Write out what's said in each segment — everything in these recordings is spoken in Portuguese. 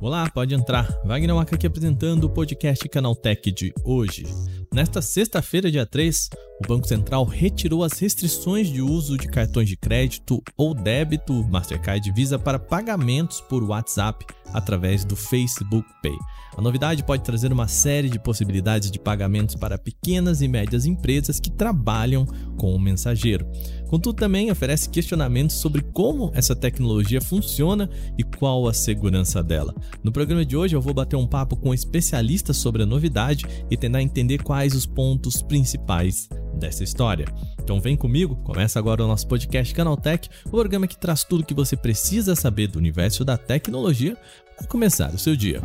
Olá, pode entrar. Wagner Waka aqui apresentando o podcast Canaltech de hoje. Nesta sexta-feira, dia 3, o Banco Central retirou as restrições de uso de cartões de crédito ou débito Mastercard Visa para pagamentos por WhatsApp através do Facebook Pay. A novidade pode trazer uma série de possibilidades de pagamentos para pequenas e médias empresas que trabalham com o mensageiro. Contudo, também oferece questionamentos sobre como essa tecnologia funciona e qual a segurança dela. No programa de hoje, eu vou bater um papo com um especialistas sobre a novidade e tentar entender quais os pontos principais dessa história. Então vem comigo, começa agora o nosso podcast Canaltech, o programa que traz tudo o que você precisa saber do universo da tecnologia para começar o seu dia.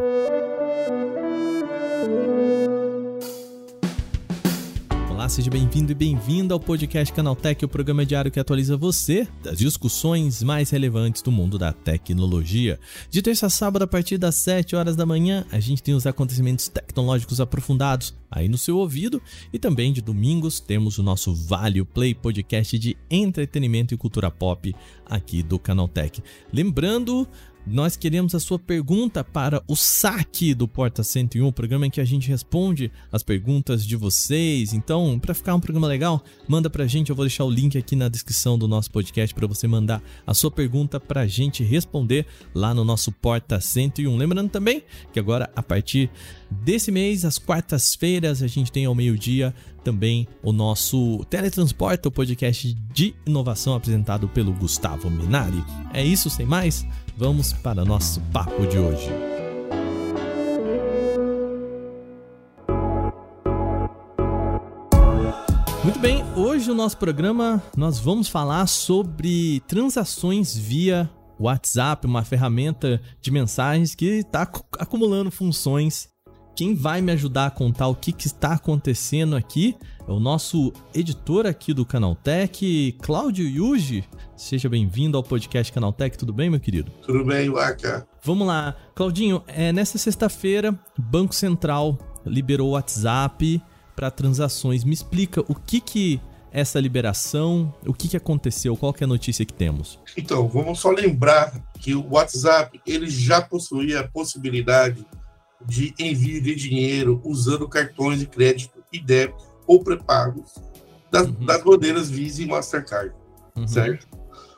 Olá, seja bem-vindo e bem-vinda ao podcast Canaltech, o programa diário que atualiza você das discussões mais relevantes do mundo da tecnologia. De terça a sábado, a partir das 7 horas da manhã, a gente tem os acontecimentos tecnológicos aprofundados aí no seu ouvido e também de domingos temos o nosso Vale Play podcast de entretenimento e cultura pop aqui do Canaltech. Lembrando nós queremos a sua pergunta para o saque do Porta 101, programa em que a gente responde as perguntas de vocês. Então, para ficar um programa legal, manda pra gente, eu vou deixar o link aqui na descrição do nosso podcast para você mandar a sua pergunta pra gente responder lá no nosso Porta 101. Lembrando também que agora a partir desse mês, às quartas-feiras, a gente tem ao meio-dia também o nosso Teletransporta, o podcast de inovação apresentado pelo Gustavo Minari. É isso, sem mais? Vamos para nosso papo de hoje. Muito bem, hoje no nosso programa nós vamos falar sobre transações via WhatsApp, uma ferramenta de mensagens que está acumulando funções. Quem vai me ajudar a contar o que, que está acontecendo aqui é o nosso editor aqui do Canaltech, Cláudio Yuji. Seja bem-vindo ao podcast Canaltech, tudo bem, meu querido? Tudo bem, Waka. Vamos lá. Claudinho, é, nessa sexta-feira, Banco Central liberou o WhatsApp para transações. Me explica o que que essa liberação, o que, que aconteceu, qual que é a notícia que temos? Então, vamos só lembrar que o WhatsApp ele já possuía a possibilidade de envio de dinheiro usando cartões de crédito e débito ou pré-pagos das, uhum. das bandeiras Visa e Mastercard, uhum. certo?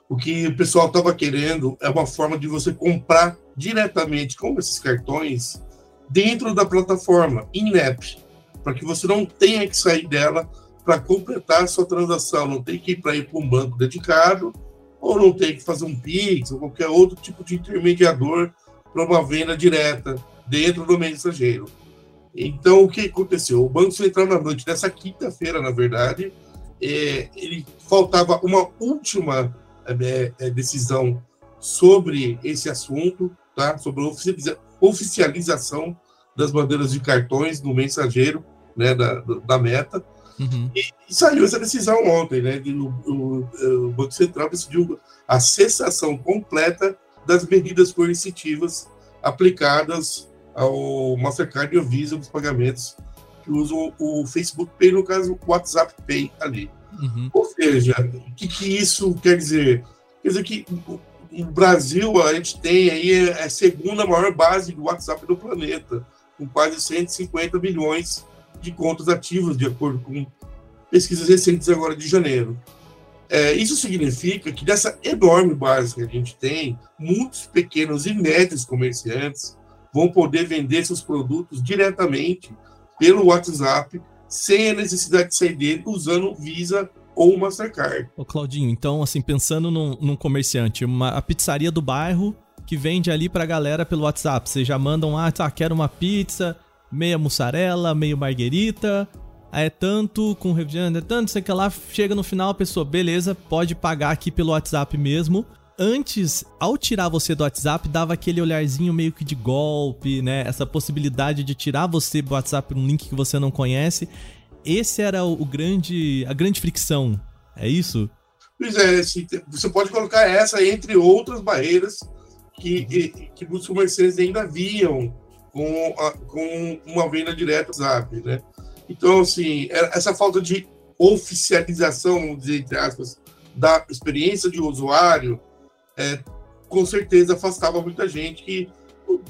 O que o pessoal estava querendo é uma forma de você comprar diretamente com esses cartões dentro da plataforma, in-app, para que você não tenha que sair dela para completar a sua transação, não tem que ir para ir para um banco dedicado, ou não tem que fazer um Pix, ou qualquer outro tipo de intermediador para uma venda direta dentro do mensageiro. Então, o que aconteceu? O Banco Central, na noite dessa quinta-feira, na verdade, é, ele faltava uma última é, é, decisão sobre esse assunto, tá? sobre a oficialização das bandeiras de cartões no mensageiro né, da, da meta. Uhum. E, e, saiu essa decisão ontem, né? De, o, o, o, Banco Central decidiu a cessação completa das medidas coercitivas aplicadas ao Mastercard e ao Visa dos pagamentos que usam o Facebook Pay, no caso o WhatsApp Pay ali. Uhum. Ou seja, o que, que isso quer dizer? Quer dizer que o Brasil, a gente tem aí a segunda maior base do WhatsApp do planeta, com quase 150 milhões de contas ativas, de acordo com pesquisas recentes agora de janeiro. É, isso significa que dessa enorme base que a gente tem, muitos pequenos e médios comerciantes vão poder vender seus produtos diretamente pelo WhatsApp, sem a necessidade de sair dele, usando Visa ou Mastercard. Ô Claudinho, então, assim, pensando num, num comerciante, uma, a pizzaria do bairro que vende ali pra galera pelo WhatsApp, vocês já mandam, ah, tá, quero uma pizza, meia mussarela, meio marguerita, é tanto com refrigerante, é tanto, sei que lá, chega no final a pessoa, beleza, pode pagar aqui pelo WhatsApp mesmo, antes, ao tirar você do WhatsApp, dava aquele olharzinho meio que de golpe, né? Essa possibilidade de tirar você do WhatsApp um link que você não conhece. Esse era o, grande, a grande fricção. É isso? Pois é, você pode colocar essa entre outras barreiras que, que, que os comerciantes ainda viam com, a, com uma venda direta do WhatsApp, né? Então, assim, essa falta de oficialização, vamos dizer, entre aspas, da experiência de usuário, é, com certeza afastava muita gente que,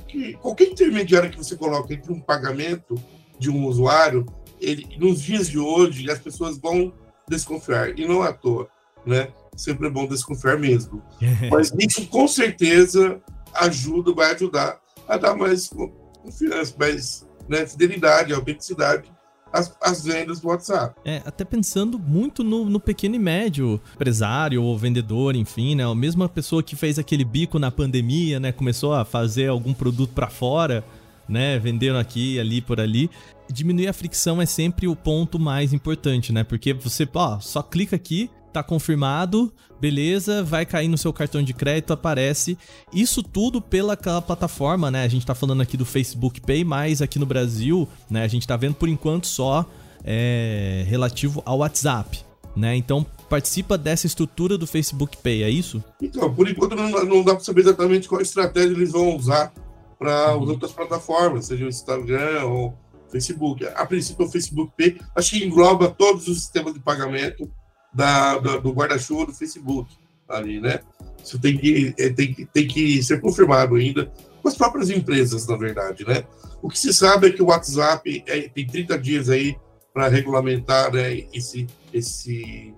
que qualquer intermediário que você coloca entre um pagamento de um usuário, ele, nos dias de hoje as pessoas vão desconfiar e não à toa, né? Sempre é bom desconfiar mesmo. Mas isso com certeza ajuda, vai ajudar a dar mais confiança, mais né, fidelidade, autenticidade as, as vendas do WhatsApp. É, até pensando muito no, no, pequeno e médio empresário ou vendedor, enfim, né? A mesma pessoa que fez aquele bico na pandemia, né? Começou a fazer algum produto para fora, né? Vendendo aqui, ali, por ali. Diminuir a fricção é sempre o ponto mais importante, né? Porque você, ó, só clica aqui, tá confirmado, beleza, vai cair no seu cartão de crédito, aparece. Isso tudo pela plataforma, né? A gente tá falando aqui do Facebook Pay, mas aqui no Brasil, né, a gente tá vendo por enquanto só é, relativo ao WhatsApp, né? Então participa dessa estrutura do Facebook Pay, é isso? Então, por enquanto não, não dá para saber exatamente qual estratégia eles vão usar para uhum. as outras plataformas, seja o Instagram ou Facebook. A princípio, o Facebook Pay acho que engloba todos os sistemas de pagamento da, da do guarda-chuva do Facebook ali, né? Isso tem que, é, tem, tem que ser confirmado ainda com as próprias empresas, na verdade, né? O que se sabe é que o WhatsApp é, tem 30 dias aí para regulamentar né, esse, esse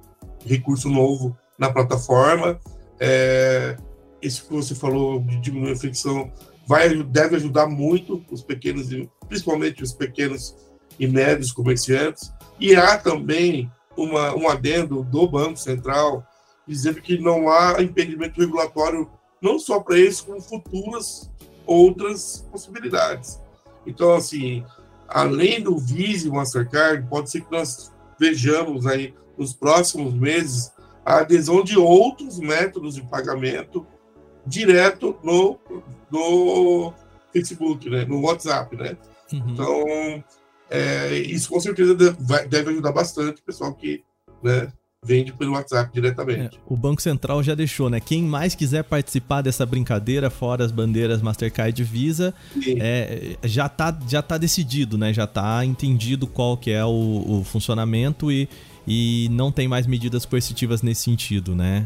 recurso novo na plataforma. É, isso que você falou de diminuir a fricção vai, deve ajudar muito os pequenos, principalmente os pequenos e médios comerciantes. E há também uma, um adendo do Banco Central dizendo que não há impedimento regulatório não só para esse, como futuras outras possibilidades. Então, assim, além do Visa e Mastercard, pode ser que nós vejamos aí nos próximos meses a adesão de outros métodos de pagamento direto no, no Facebook, né, no WhatsApp, né? Uhum. Então, é, isso com certeza deve ajudar bastante o pessoal que né, vende pelo WhatsApp diretamente. É, o Banco Central já deixou, né? Quem mais quiser participar dessa brincadeira, fora as bandeiras Mastercard e Visa, é, já, tá, já tá decidido, né? Já tá entendido qual que é o, o funcionamento e, e não tem mais medidas coercitivas nesse sentido, né?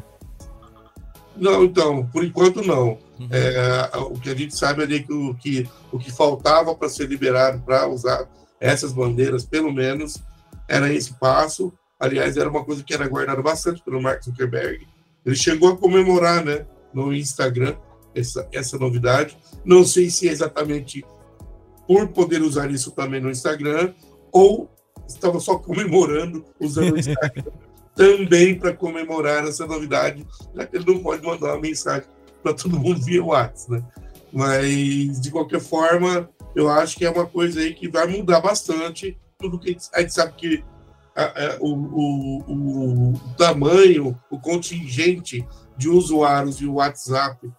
Não, então, por enquanto não. Uhum. É, o que a gente sabe é que o que, o que faltava para ser liberado para usar essas bandeiras, pelo menos, era esse passo. Aliás, era uma coisa que era guardada bastante pelo Mark Zuckerberg. Ele chegou a comemorar né, no Instagram essa, essa novidade. Não sei se é exatamente por poder usar isso também no Instagram ou estava só comemorando usando o Instagram também para comemorar essa novidade, já que ele não pode mandar uma mensagem para todo mundo via WhatsApp, né? Mas, de qualquer forma, eu acho que é uma coisa aí que vai mudar bastante tudo que a gente sabe que a, a, o, o, o, tamanho, o contingente de usuários de WhatsApp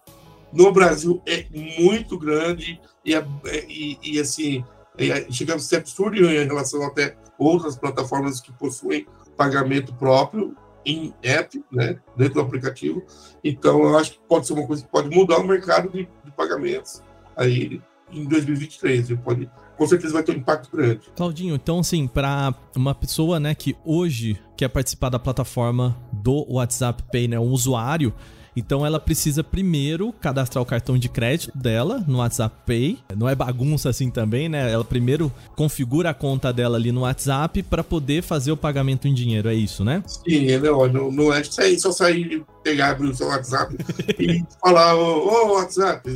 no Brasil é muito grande e, é, e, e assim, é, chegamos a ser absurdo em relação até outras plataformas que possuem pagamento próprio em app, né, dentro do aplicativo. Então, eu acho que pode ser uma coisa que pode mudar o mercado de, de pagamentos aí em 2023. Pode, com certeza vai ter um impacto grande. Claudinho, então assim, para uma pessoa, né, que hoje quer participar da plataforma do WhatsApp Pay, né, um usuário, então ela precisa primeiro cadastrar o cartão de crédito dela no WhatsApp Pay. Não é bagunça assim também, né? Ela primeiro configura a conta dela ali no WhatsApp para poder fazer o pagamento em dinheiro, é isso, né? Sim, é, não, não, não é só sair, pegar, abrir o seu WhatsApp e falar, ô oh, WhatsApp,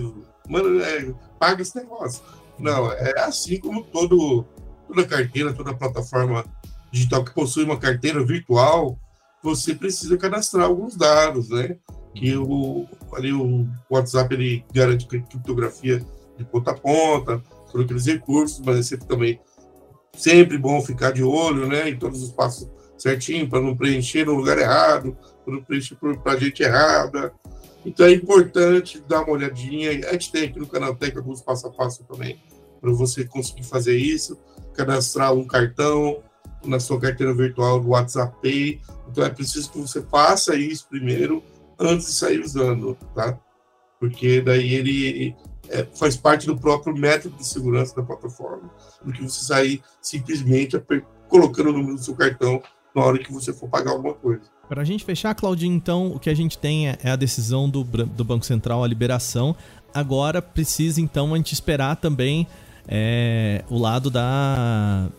mano, é, paga esse negócio. Não, é assim como todo, toda carteira, toda plataforma digital que possui uma carteira virtual, você precisa cadastrar alguns dados, né? Que o, ali o WhatsApp ele garante criptografia de ponta a ponta, por aqueles recursos, mas é sempre também sempre bom ficar de olho, né? Em todos os passos certinho, para não preencher no lugar errado, para não preencher para gente errada. Então é importante dar uma olhadinha. A gente tem aqui no canal Tech alguns passo a passo também para você conseguir fazer isso, cadastrar um cartão na sua carteira virtual do WhatsApp Pay. Então é preciso que você faça isso primeiro antes de sair usando, tá? Porque daí ele é, faz parte do próprio método de segurança da plataforma, do que você sair simplesmente colocando o número do seu cartão na hora que você for pagar alguma coisa. Para a gente fechar, Claudinho, então, o que a gente tem é, é a decisão do, do Banco Central, a liberação. Agora precisa, então, a gente esperar também é, o lado da,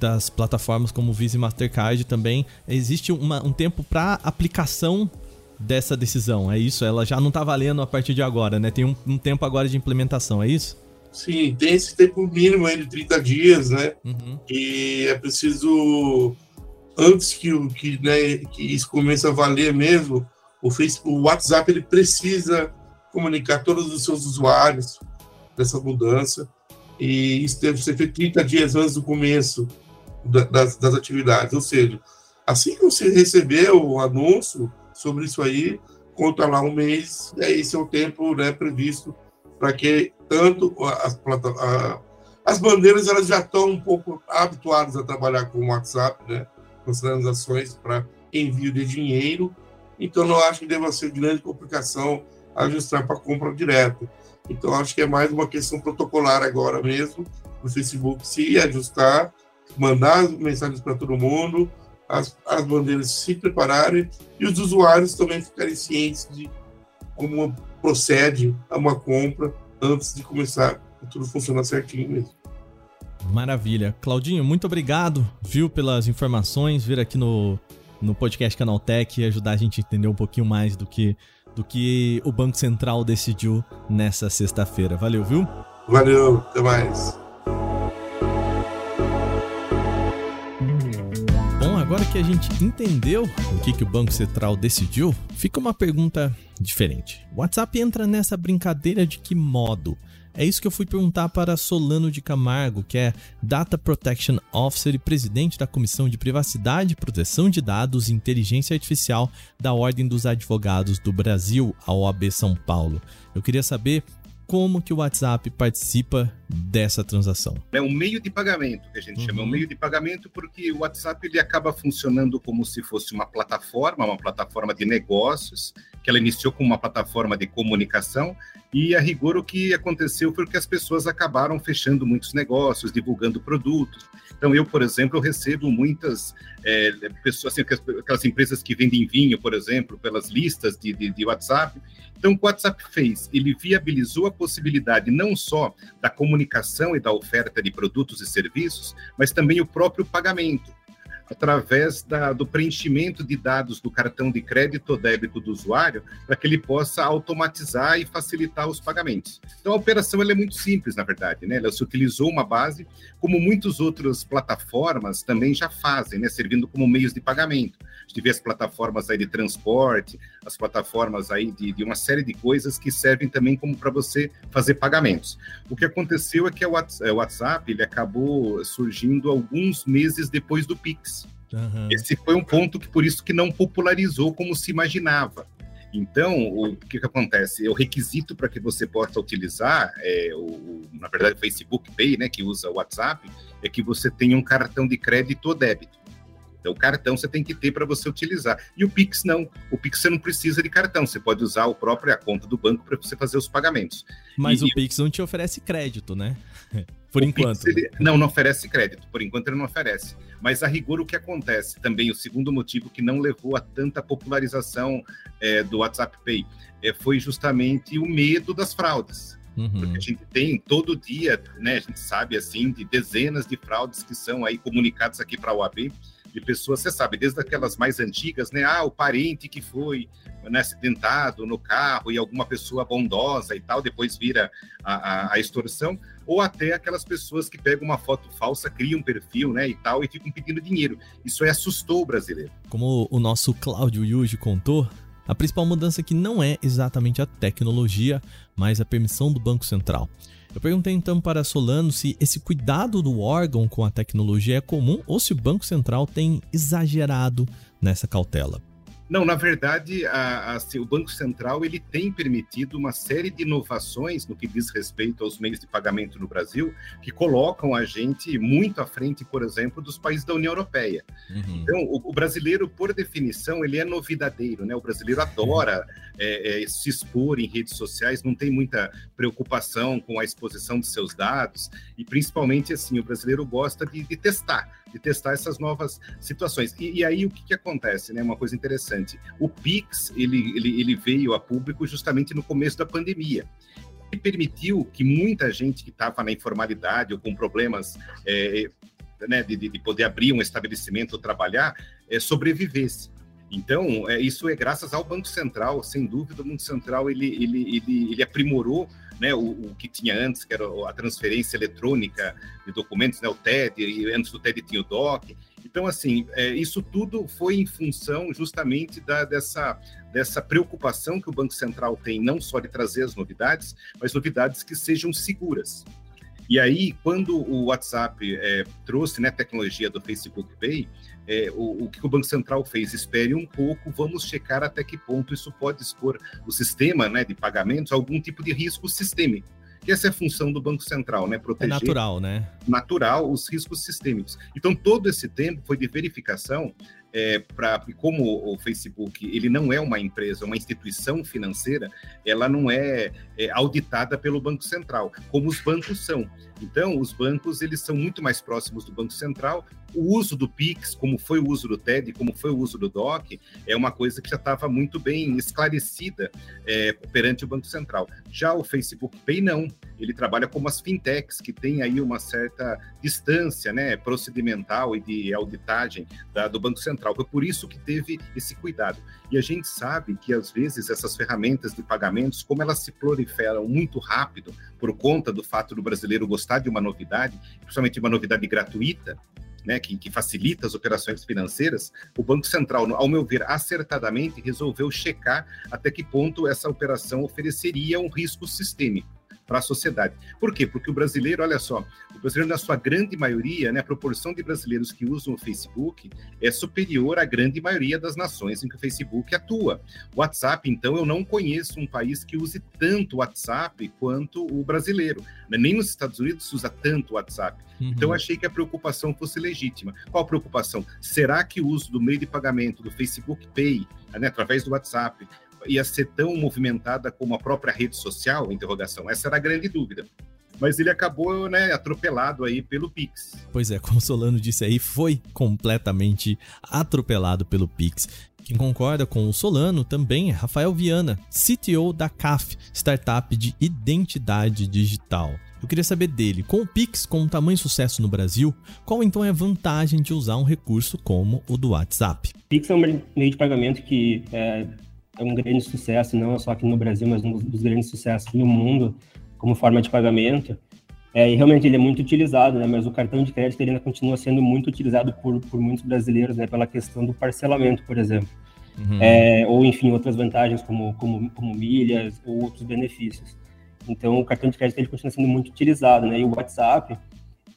das plataformas como Visa e Mastercard também. Existe uma, um tempo para aplicação dessa decisão, é isso? Ela já não está valendo a partir de agora, né? Tem um, um, tempo agora de implementação, é isso? Sim, tem esse tempo mínimo aí de 30 dias, né? Uhum. E é preciso antes que, que, né, que isso comece a valer mesmo, o, Facebook, o WhatsApp ele precisa comunicar todos os seus usuários dessa mudança. E isso deve ser feito 30 dias antes do começo da, das, das atividades. Ou seja, assim que você receber o anúncio sobre isso aí, conta lá um mês, e esse é o tempo né, previsto para que tanto as, as bandeiras elas já estão um pouco habituadas a trabalhar com o WhatsApp, né? Com transações para envio de dinheiro, então não acho que deva ser grande complicação ajustar para compra direta. Então acho que é mais uma questão protocolar agora mesmo, o Facebook se ajustar, mandar mensagens para todo mundo, as, as bandeiras se prepararem e os usuários também ficarem cientes de como procede a uma compra antes de começar tudo funcionar certinho mesmo. Maravilha. Claudinho, muito obrigado, viu, pelas informações, vir aqui no, no podcast Canaltech e ajudar a gente a entender um pouquinho mais do que, do que o Banco Central decidiu nessa sexta-feira. Valeu, viu? Valeu, até mais. Bom, agora que a gente entendeu o que, que o Banco Central decidiu, fica uma pergunta diferente. O WhatsApp entra nessa brincadeira de que modo? É isso que eu fui perguntar para Solano de Camargo, que é Data Protection Officer e presidente da Comissão de Privacidade, Proteção de Dados e Inteligência Artificial da Ordem dos Advogados do Brasil, a OAB São Paulo. Eu queria saber como que o WhatsApp participa dessa transação? É um meio de pagamento que a gente uhum. chama, é um meio de pagamento porque o WhatsApp ele acaba funcionando como se fosse uma plataforma, uma plataforma de negócios, que ela iniciou como uma plataforma de comunicação e a rigor o que aconteceu foi que as pessoas acabaram fechando muitos negócios, divulgando produtos. Então eu, por exemplo, recebo muitas é, pessoas, assim, aquelas empresas que vendem vinho, por exemplo, pelas listas de, de, de WhatsApp então, o que o WhatsApp fez? Ele viabilizou a possibilidade não só da comunicação e da oferta de produtos e serviços, mas também o próprio pagamento através da, do preenchimento de dados do cartão de crédito ou débito do usuário, para que ele possa automatizar e facilitar os pagamentos. Então, a operação é muito simples, na verdade. Né? Ela se utilizou uma base, como muitas outras plataformas também já fazem, né? servindo como meios de pagamento. A gente vê as plataformas aí de transporte, as plataformas aí de, de uma série de coisas que servem também como para você fazer pagamentos. O que aconteceu é que o WhatsApp ele acabou surgindo alguns meses depois do Pix. Uhum. Esse foi um ponto que por isso que não popularizou como se imaginava. Então, o que, que acontece? O requisito para que você possa utilizar, é, o, na verdade, o Facebook Pay, né, que usa o WhatsApp, é que você tenha um cartão de crédito ou débito. Então, o cartão você tem que ter para você utilizar. E o Pix não. O Pix você não precisa de cartão. Você pode usar a própria conta do banco para você fazer os pagamentos. Mas e, o Pix não te oferece crédito, né? Por enquanto. Pix, ele, não, não oferece crédito. Por enquanto ele não oferece. Mas a rigor o que acontece também, o segundo motivo que não levou a tanta popularização é, do WhatsApp Pay é, foi justamente o medo das fraudes. Uhum. Porque a gente tem todo dia, né? A gente sabe assim de dezenas de fraudes que são aí comunicadas aqui para a OAB de pessoas, você sabe, desde aquelas mais antigas, né? Ah, o parente que foi né, acidentado no carro e alguma pessoa bondosa e tal, depois vira a, a, a, extorsão, ou até aquelas pessoas que pegam uma foto falsa, criam um perfil, né, e tal, e ficam pedindo dinheiro. Isso aí assustou o brasileiro. Como o nosso Cláudio Yuji contou, a principal mudança aqui não é exatamente a tecnologia, mas a permissão do Banco Central. Eu perguntei então para Solano se esse cuidado do órgão com a tecnologia é comum ou se o Banco Central tem exagerado nessa cautela. Não, na verdade, a, a, o Banco Central ele tem permitido uma série de inovações no que diz respeito aos meios de pagamento no Brasil, que colocam a gente muito à frente, por exemplo, dos países da União Europeia. Uhum. Então, o, o, brasileiro, por definição, ele é novidadeiro, né? O brasileiro adora é, é, se expor em redes sociais, não tem muita preocupação com a exposição de seus dados, e principalmente, assim, o brasileiro gosta de, de testar de testar essas novas situações. E, e aí o que, que, acontece, né? Uma coisa interessante. O Pix ele, ele, ele veio a público justamente no começo da pandemia e permitiu que muita gente que estava na informalidade ou com problemas é, né, de, de, poder abrir um estabelecimento ou trabalhar é, sobrevivesse. Então, é, isso é graças ao Banco Central, sem dúvida, o Banco Central ele, ele, ele, ele aprimorou né, o, o, que tinha antes, que era a transferência eletrônica de documentos, né, o TED, e antes do TED tinha o DOC. Então, assim, é, isso tudo foi em função justamente da, dessa, dessa preocupação que o Banco Central tem, não só de trazer as novidades, mas novidades que sejam seguras. E aí, quando o WhatsApp é, trouxe né, a tecnologia do Facebook Pay, é, o, o, que o Banco Central fez? Espere um pouco, vamos checar até que ponto isso pode expor o sistema né, de pagamentos a algum tipo de risco sistêmico. Que essa é a função do Banco Central, né? Proteger. É natural, né? Natural os riscos sistêmicos. Então, todo esse tempo foi de verificação é, para como o Facebook ele não é uma empresa, uma instituição financeira, ela não é, é, auditada pelo Banco Central, como os bancos são. Então, os bancos eles são muito mais próximos do Banco Central. O uso do Pix, como foi o uso do TED, como foi o uso do DOC, é uma coisa que já estava muito bem esclarecida é, perante o Banco Central. Já o Facebook Pay não, ele trabalha como as fintechs que tem aí uma certa distância, né, procedimental e de auditagem da, do Banco Central. Foi por isso que teve esse cuidado. E a gente sabe que, às vezes, essas ferramentas de pagamentos, como elas se proliferam muito rápido, por conta do fato do brasileiro gostar de uma novidade, principalmente uma novidade gratuita, né, que, que, facilita as operações financeiras, o Banco Central, ao meu ver, acertadamente resolveu checar até que ponto essa operação ofereceria um risco sistêmico para a sociedade. Por quê? Porque o brasileiro, olha só, o brasileiro, na sua grande maioria, né, a proporção de brasileiros que usam o Facebook é superior à grande maioria das nações em que o Facebook atua. O WhatsApp, então, eu não conheço um país que use tanto o WhatsApp quanto o brasileiro. Né? Nem nos Estados Unidos se usa tanto o WhatsApp. Uhum. Então, eu achei que a preocupação fosse legítima. Qual a preocupação? Será que o uso do meio de pagamento do Facebook Pay, né, através do WhatsApp, ia ser tão movimentada como a própria rede social? Interrogação. Essa era a grande dúvida mas ele acabou né, atropelado aí pelo Pix. Pois é, como o Solano disse aí, foi completamente atropelado pelo Pix. Quem concorda com o Solano também é Rafael Viana, CTO da CAF, startup de identidade digital. Eu queria saber dele, com o Pix com um tamanho sucesso no Brasil, qual então é a vantagem de usar um recurso como o do WhatsApp? Pix é um meio de pagamento que é, é um grande sucesso, não só aqui no Brasil, mas um dos grandes sucessos no mundo como forma de pagamento. É, e realmente ele é muito utilizado, né? Mas o cartão de crédito ainda continua sendo muito utilizado por, por muitos brasileiros, né? Pela questão do parcelamento, por exemplo. Uhum. É, ou, enfim, outras vantagens como, como, como milhas ou outros benefícios. Então, o cartão de crédito ele continua sendo muito utilizado, né? E o WhatsApp,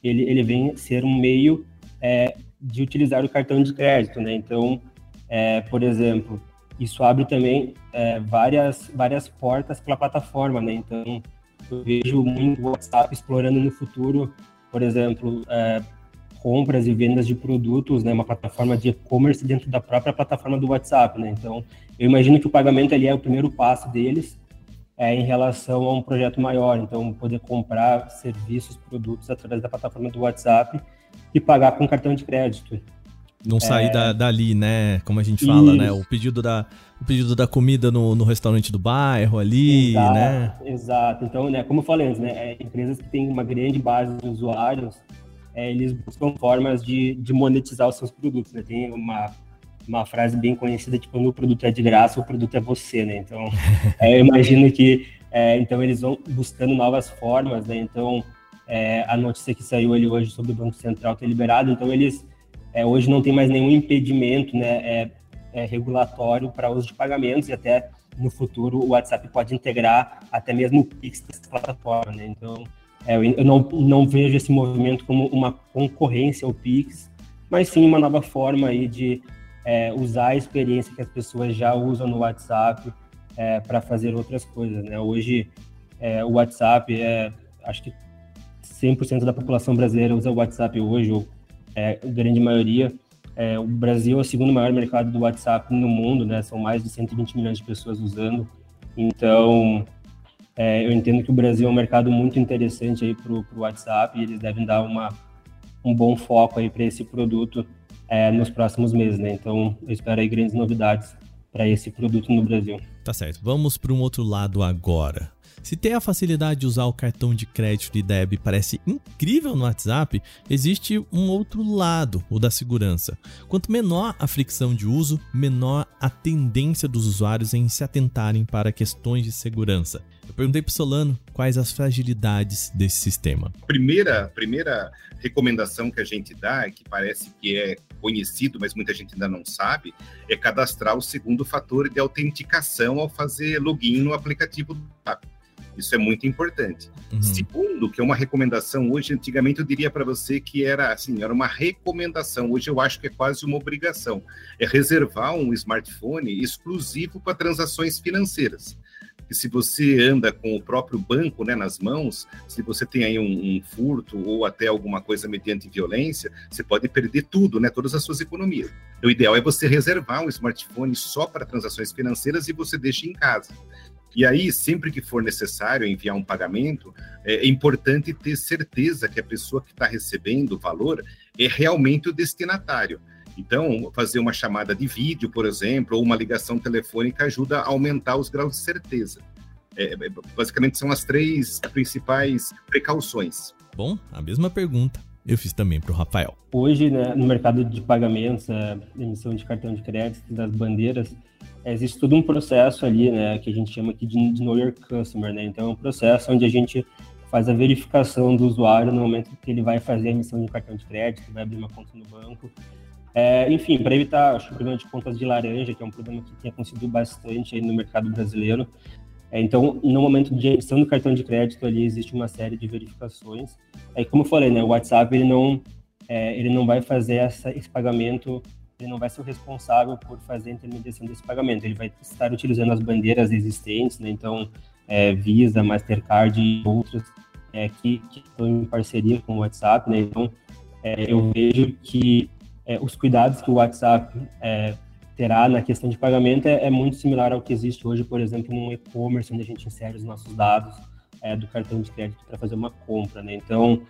ele, ele vem ser um meio é, de utilizar o cartão de crédito, né? Então, é, por exemplo, isso abre também é, várias, várias portas para a plataforma, né? Então, eu vejo muito o WhatsApp explorando no futuro, por exemplo, é, compras e vendas de produtos, né? Uma plataforma de e-commerce dentro da própria plataforma do WhatsApp, né? Então, eu imagino que o pagamento ali é o primeiro passo deles é, em relação a um projeto maior. Então, poder comprar serviços, produtos através da plataforma do WhatsApp e pagar com cartão de crédito. Não sair é... da, dali, né? Como a gente fala, Isso. né? O pedido da, o pedido da comida no, no restaurante do bairro ali, exato, né? Exato. Então, né, como eu falei antes, né? É, empresas que têm uma grande base de usuários, é, eles buscam formas de, de monetizar os seus produtos, né? Tem uma, uma frase bem conhecida, tipo, o produto é de graça, o produto é você, né? Então, é, eu imagino que, é, então, eles vão buscando novas formas, né? Então, é, a notícia que saiu ali hoje sobre o Banco Central ter liberado, então eles é, hoje não tem mais nenhum impedimento né, é, é regulatório para uso de pagamentos e até no futuro o WhatsApp pode integrar até mesmo o Pix dessa plataforma. Né? Então, é, eu não, não vejo esse movimento como uma concorrência ao Pix, mas sim uma nova forma aí de é, usar a experiência que as pessoas já usam no WhatsApp é, para fazer outras coisas. Né? Hoje, é, o WhatsApp, é, acho que 100% da população brasileira usa o WhatsApp hoje, ou é, grande maioria. É, o Brasil é o segundo maior mercado do WhatsApp no mundo, né? São mais de 120 milhões de pessoas usando. Então, é, eu entendo que o Brasil é um mercado muito interessante aí para o WhatsApp e eles devem dar uma, um bom foco aí para esse produto é, nos próximos meses, né? Então, eu espero aí grandes novidades para esse produto no Brasil. Tá certo. Vamos para um outro lado agora. Se ter a facilidade de usar o cartão de crédito e débito parece incrível no WhatsApp, existe um outro lado, o da segurança. Quanto menor a fricção de uso, menor a tendência dos usuários em se atentarem para questões de segurança. Eu perguntei para Solano quais as fragilidades desse sistema. Primeira, primeira recomendação que a gente dá, que parece que é conhecido, mas muita gente ainda não sabe, é cadastrar o segundo fator de autenticação ao fazer login no aplicativo do WhatsApp. Isso é muito importante. Uhum. Segundo, que é uma recomendação hoje, antigamente eu diria para você que era assim, era uma recomendação. Hoje eu acho que é quase uma obrigação. É reservar um smartphone exclusivo para transações financeiras. E se você anda com o próprio banco né, nas mãos, se você tem aí um, um, furto ou até alguma coisa mediante violência, você pode perder tudo, né, todas as suas economias. O ideal é você reservar um smartphone só para transações financeiras e você deixa em casa. E aí, sempre que for necessário enviar um pagamento, é importante ter certeza que a pessoa que está recebendo o valor é realmente o destinatário. Então, fazer uma chamada de vídeo, por exemplo, ou uma ligação telefônica ajuda a aumentar os graus de certeza. É, é basicamente, são as três principais precauções. Bom, a mesma pergunta eu fiz também para o Rafael. Hoje, né, no mercado de pagamentos, é, emissão de cartão de crédito, das bandeiras, existe todo um processo ali, né, que a gente chama aqui de, Know Your Customer, né? Então, é um processo onde a gente faz a verificação do usuário no momento que ele vai fazer a emissão de um cartão de crédito, vai abrir uma conta no banco. É, enfim, para evitar acho, o problema de contas de laranja, que é um problema que tem acontecido bastante aí no mercado brasileiro. É, então, no momento de emissão do cartão de crédito, ali existe uma série de verificações. Aí, como eu falei, né, o WhatsApp ele não, é, ele não vai fazer essa, esse pagamento ele não vai ser o responsável por fazer a intermediação desse pagamento. Ele vai estar utilizando as bandeiras existentes, né? então é, Visa, Mastercard e outras é, que, que, estão em parceria com o WhatsApp. Né? Então, é, eu vejo que é, os cuidados que o WhatsApp é, terá na questão de pagamento é, é, muito similar ao que existe hoje, por exemplo, no e-commerce, onde a gente insere os nossos dados do cartão de crédito para fazer uma compra. Né? Então,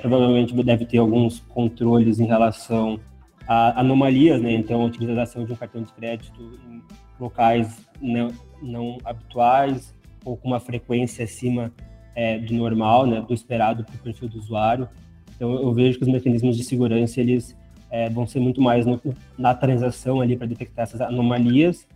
provavelmente deve ter alguns controles em relação anomalias, né? Então, a utilização de um cartão de crédito em locais não, não habituais ou com uma frequência acima é, do normal, né? Do esperado para o perfil do usuário. Então, eu vejo que os mecanismos de segurança eles é, vão ser muito mais no, na transação ali para detectar essas anomalias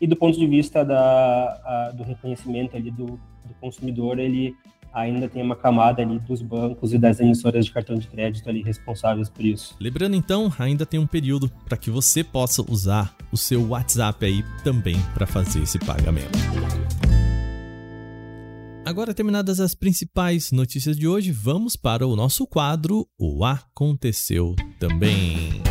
e do ponto de vista da, a, do reconhecimento ali do, do consumidor, ele ainda tem uma camada ali dos bancos e das emissoras de cartão de crédito ali responsáveis por isso. Lembrando então, ainda tem um período para que você possa usar o seu WhatsApp aí também para fazer esse pagamento. Agora terminadas as principais notícias de hoje, vamos para o nosso quadro O Aconteceu Também.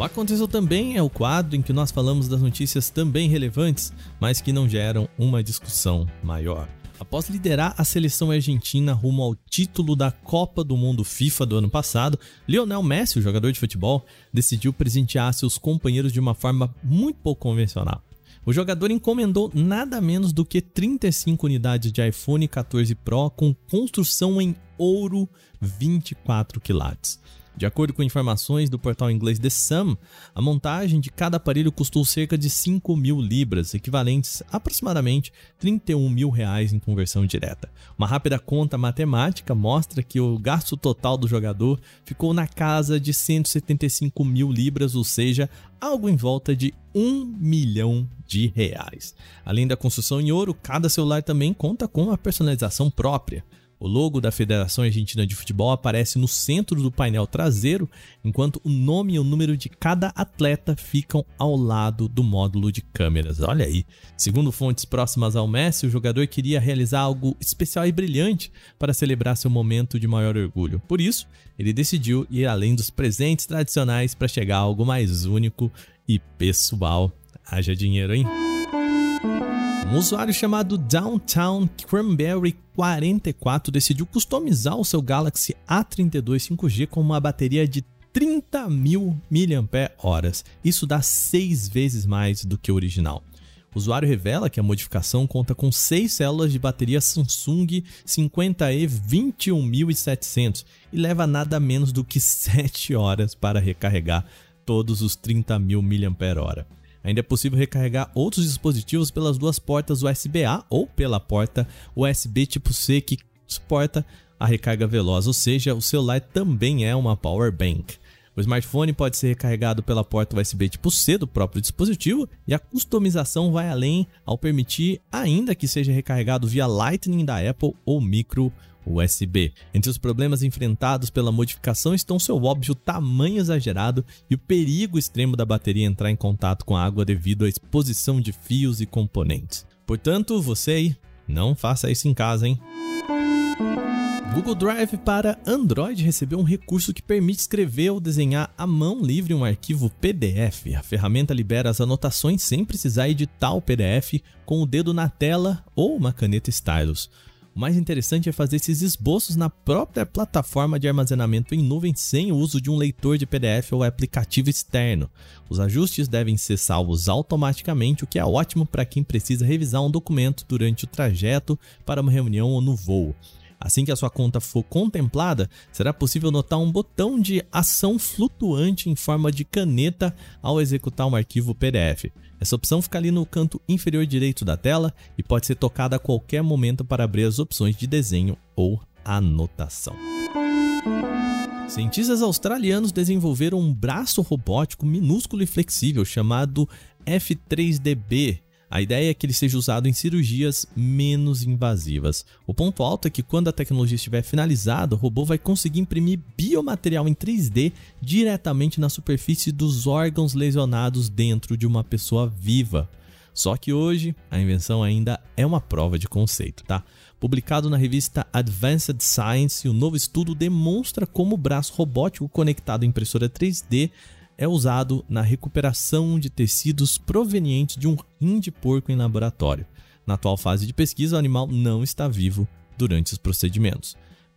O Aconteceu Também é o quadro em que nós falamos das notícias também relevantes, mas que não geram uma discussão maior. Após liderar a seleção argentina rumo ao título da Copa do Mundo FIFA do ano passado, Lionel Messi, o jogador de futebol, decidiu presentear seus companheiros de uma forma muito pouco convencional. O jogador encomendou nada menos do que 35 unidades de iPhone 14 Pro com construção em ouro 24 quilates. De acordo com informações do portal inglês The Sun, a montagem de cada aparelho custou cerca de 5 mil libras, equivalentes a aproximadamente 31 mil reais em conversão direta. Uma rápida conta matemática mostra que o gasto total do jogador ficou na casa de 175 mil libras, ou seja, algo em volta de 1 milhão de reais. Além da construção em ouro, cada celular também conta com a personalização própria. O logo da Federação Argentina de Futebol aparece no centro do painel traseiro, enquanto o nome e o número de cada atleta ficam ao lado do módulo de câmeras. Olha aí. Segundo fontes próximas ao Messi, o jogador queria realizar algo especial e brilhante para celebrar seu momento de maior orgulho. Por isso, ele decidiu ir além dos presentes tradicionais para chegar a algo mais único e pessoal. Haja dinheiro, hein? Um usuário chamado Downtown Cranberry 44 decidiu customizar o seu Galaxy A32 5G com uma bateria de 30 mil mAh. Isso dá seis vezes mais do que o original. O usuário revela que a modificação conta com 6 células de bateria Samsung 50E 21700 e leva nada menos do que 7 horas para recarregar todos os 30 mil mAh. Ainda é possível recarregar outros dispositivos pelas duas portas USB-A ou pela porta USB tipo C que suporta a recarga veloz, ou seja, o celular também é uma power bank. O smartphone pode ser recarregado pela porta USB tipo C do próprio dispositivo e a customização vai além ao permitir ainda que seja recarregado via Lightning da Apple ou micro. Entre os problemas enfrentados pela modificação estão seu óbvio tamanho exagerado e o perigo extremo da bateria entrar em contato com a água devido à exposição de fios e componentes. Portanto, você aí, não faça isso em casa, hein? Google Drive para Android recebeu um recurso que permite escrever ou desenhar à mão livre um arquivo PDF. A ferramenta libera as anotações sem precisar editar o PDF com o dedo na tela ou uma caneta stylus. O mais interessante é fazer esses esboços na própria plataforma de armazenamento em nuvem sem o uso de um leitor de PDF ou aplicativo externo. Os ajustes devem ser salvos automaticamente, o que é ótimo para quem precisa revisar um documento durante o trajeto para uma reunião ou no voo. Assim que a sua conta for contemplada, será possível notar um botão de ação flutuante em forma de caneta ao executar um arquivo PDF. Essa opção fica ali no canto inferior direito da tela e pode ser tocada a qualquer momento para abrir as opções de desenho ou anotação. Cientistas australianos desenvolveram um braço robótico minúsculo e flexível chamado F3DB a ideia é que ele seja usado em cirurgias menos invasivas. O ponto alto é que quando a tecnologia estiver finalizada, o robô vai conseguir imprimir biomaterial em 3D diretamente na superfície dos órgãos lesionados dentro de uma pessoa viva. Só que hoje a invenção ainda é uma prova de conceito, tá? Publicado na revista Advanced Science, o novo estudo demonstra como o braço robótico conectado à impressora 3D é usado na recuperação de tecidos provenientes de um rim de porco em laboratório. Na atual fase de pesquisa, o animal não está vivo durante os procedimentos.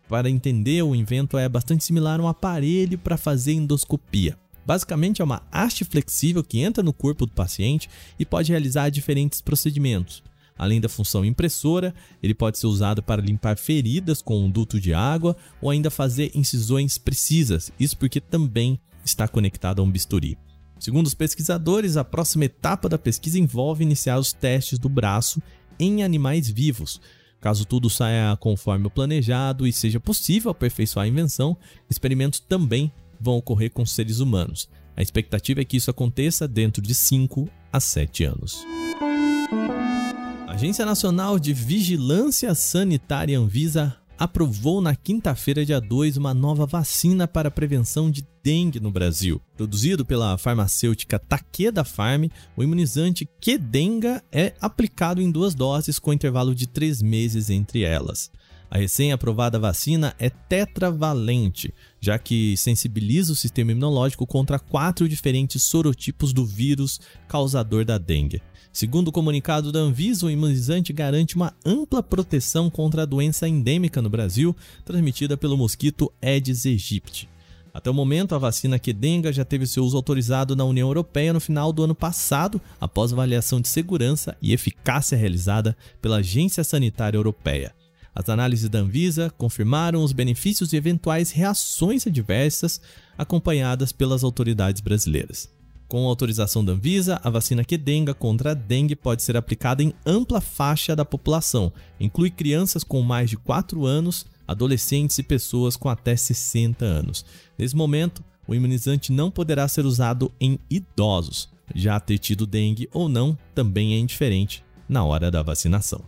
Para entender, o invento é bastante similar a um aparelho para fazer endoscopia. Basicamente, é uma haste flexível que entra no corpo do paciente e pode realizar diferentes procedimentos. Além da função impressora, ele pode ser usado para limpar feridas com um duto de água ou ainda fazer incisões precisas. Isso porque também está conectado a um bisturi. Segundo os pesquisadores, a próxima etapa da pesquisa envolve iniciar os testes do braço em animais vivos. Caso tudo saia conforme o planejado e seja possível aperfeiçoar a invenção, experimentos também vão ocorrer com seres humanos. A expectativa é que isso aconteça dentro de 5 a 7 anos. A Agência Nacional de Vigilância Sanitária Anvisa aprovou na quinta-feira, dia 2, uma nova vacina para a prevenção de dengue no Brasil. Produzido pela farmacêutica Takeda Farm, o imunizante Kedenga é aplicado em duas doses com intervalo de três meses entre elas. A recém-aprovada vacina é tetravalente, já que sensibiliza o sistema imunológico contra quatro diferentes sorotipos do vírus causador da dengue. Segundo o comunicado da Anvisa, o imunizante garante uma ampla proteção contra a doença endêmica no Brasil, transmitida pelo mosquito Aedes aegypti. Até o momento, a vacina Kedenga já teve seu uso autorizado na União Europeia no final do ano passado, após avaliação de segurança e eficácia realizada pela Agência Sanitária Europeia. As análises da Anvisa confirmaram os benefícios e eventuais reações adversas acompanhadas pelas autoridades brasileiras. Com autorização da Anvisa, a vacina Kedenga contra a dengue pode ser aplicada em ampla faixa da população, inclui crianças com mais de 4 anos, adolescentes e pessoas com até 60 anos. Nesse momento, o imunizante não poderá ser usado em idosos. Já ter tido dengue ou não também é indiferente na hora da vacinação.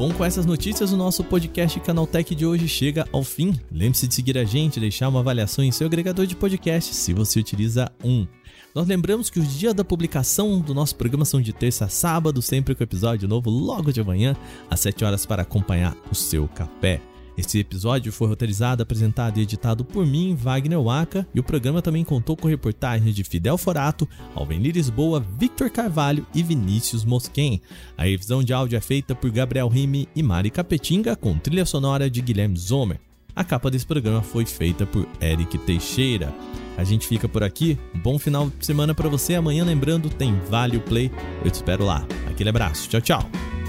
Bom, com essas notícias, o nosso podcast Canaltech de hoje chega ao fim. Lembre-se de seguir a gente, deixar uma avaliação em seu agregador de podcast, se você utiliza um. Nós lembramos que os dias da publicação do nosso programa são de terça a sábado, sempre com episódio novo logo de manhã, às 7 horas para acompanhar o seu café. Esse episódio foi roteirizado, apresentado e editado por mim, Wagner Waka, e o programa também contou com reportagens de Fidel Forato, Alvenir Lisboa, Victor Carvalho e Vinícius Mosquen. A revisão de áudio é feita por Gabriel Rime e Mari Capetinga, com trilha sonora de Guilherme Zomer. A capa desse programa foi feita por Eric Teixeira. A gente fica por aqui. Bom final de semana para você. Amanhã, lembrando, tem Vale Play. Eu te espero lá. Aquele abraço. Tchau, tchau.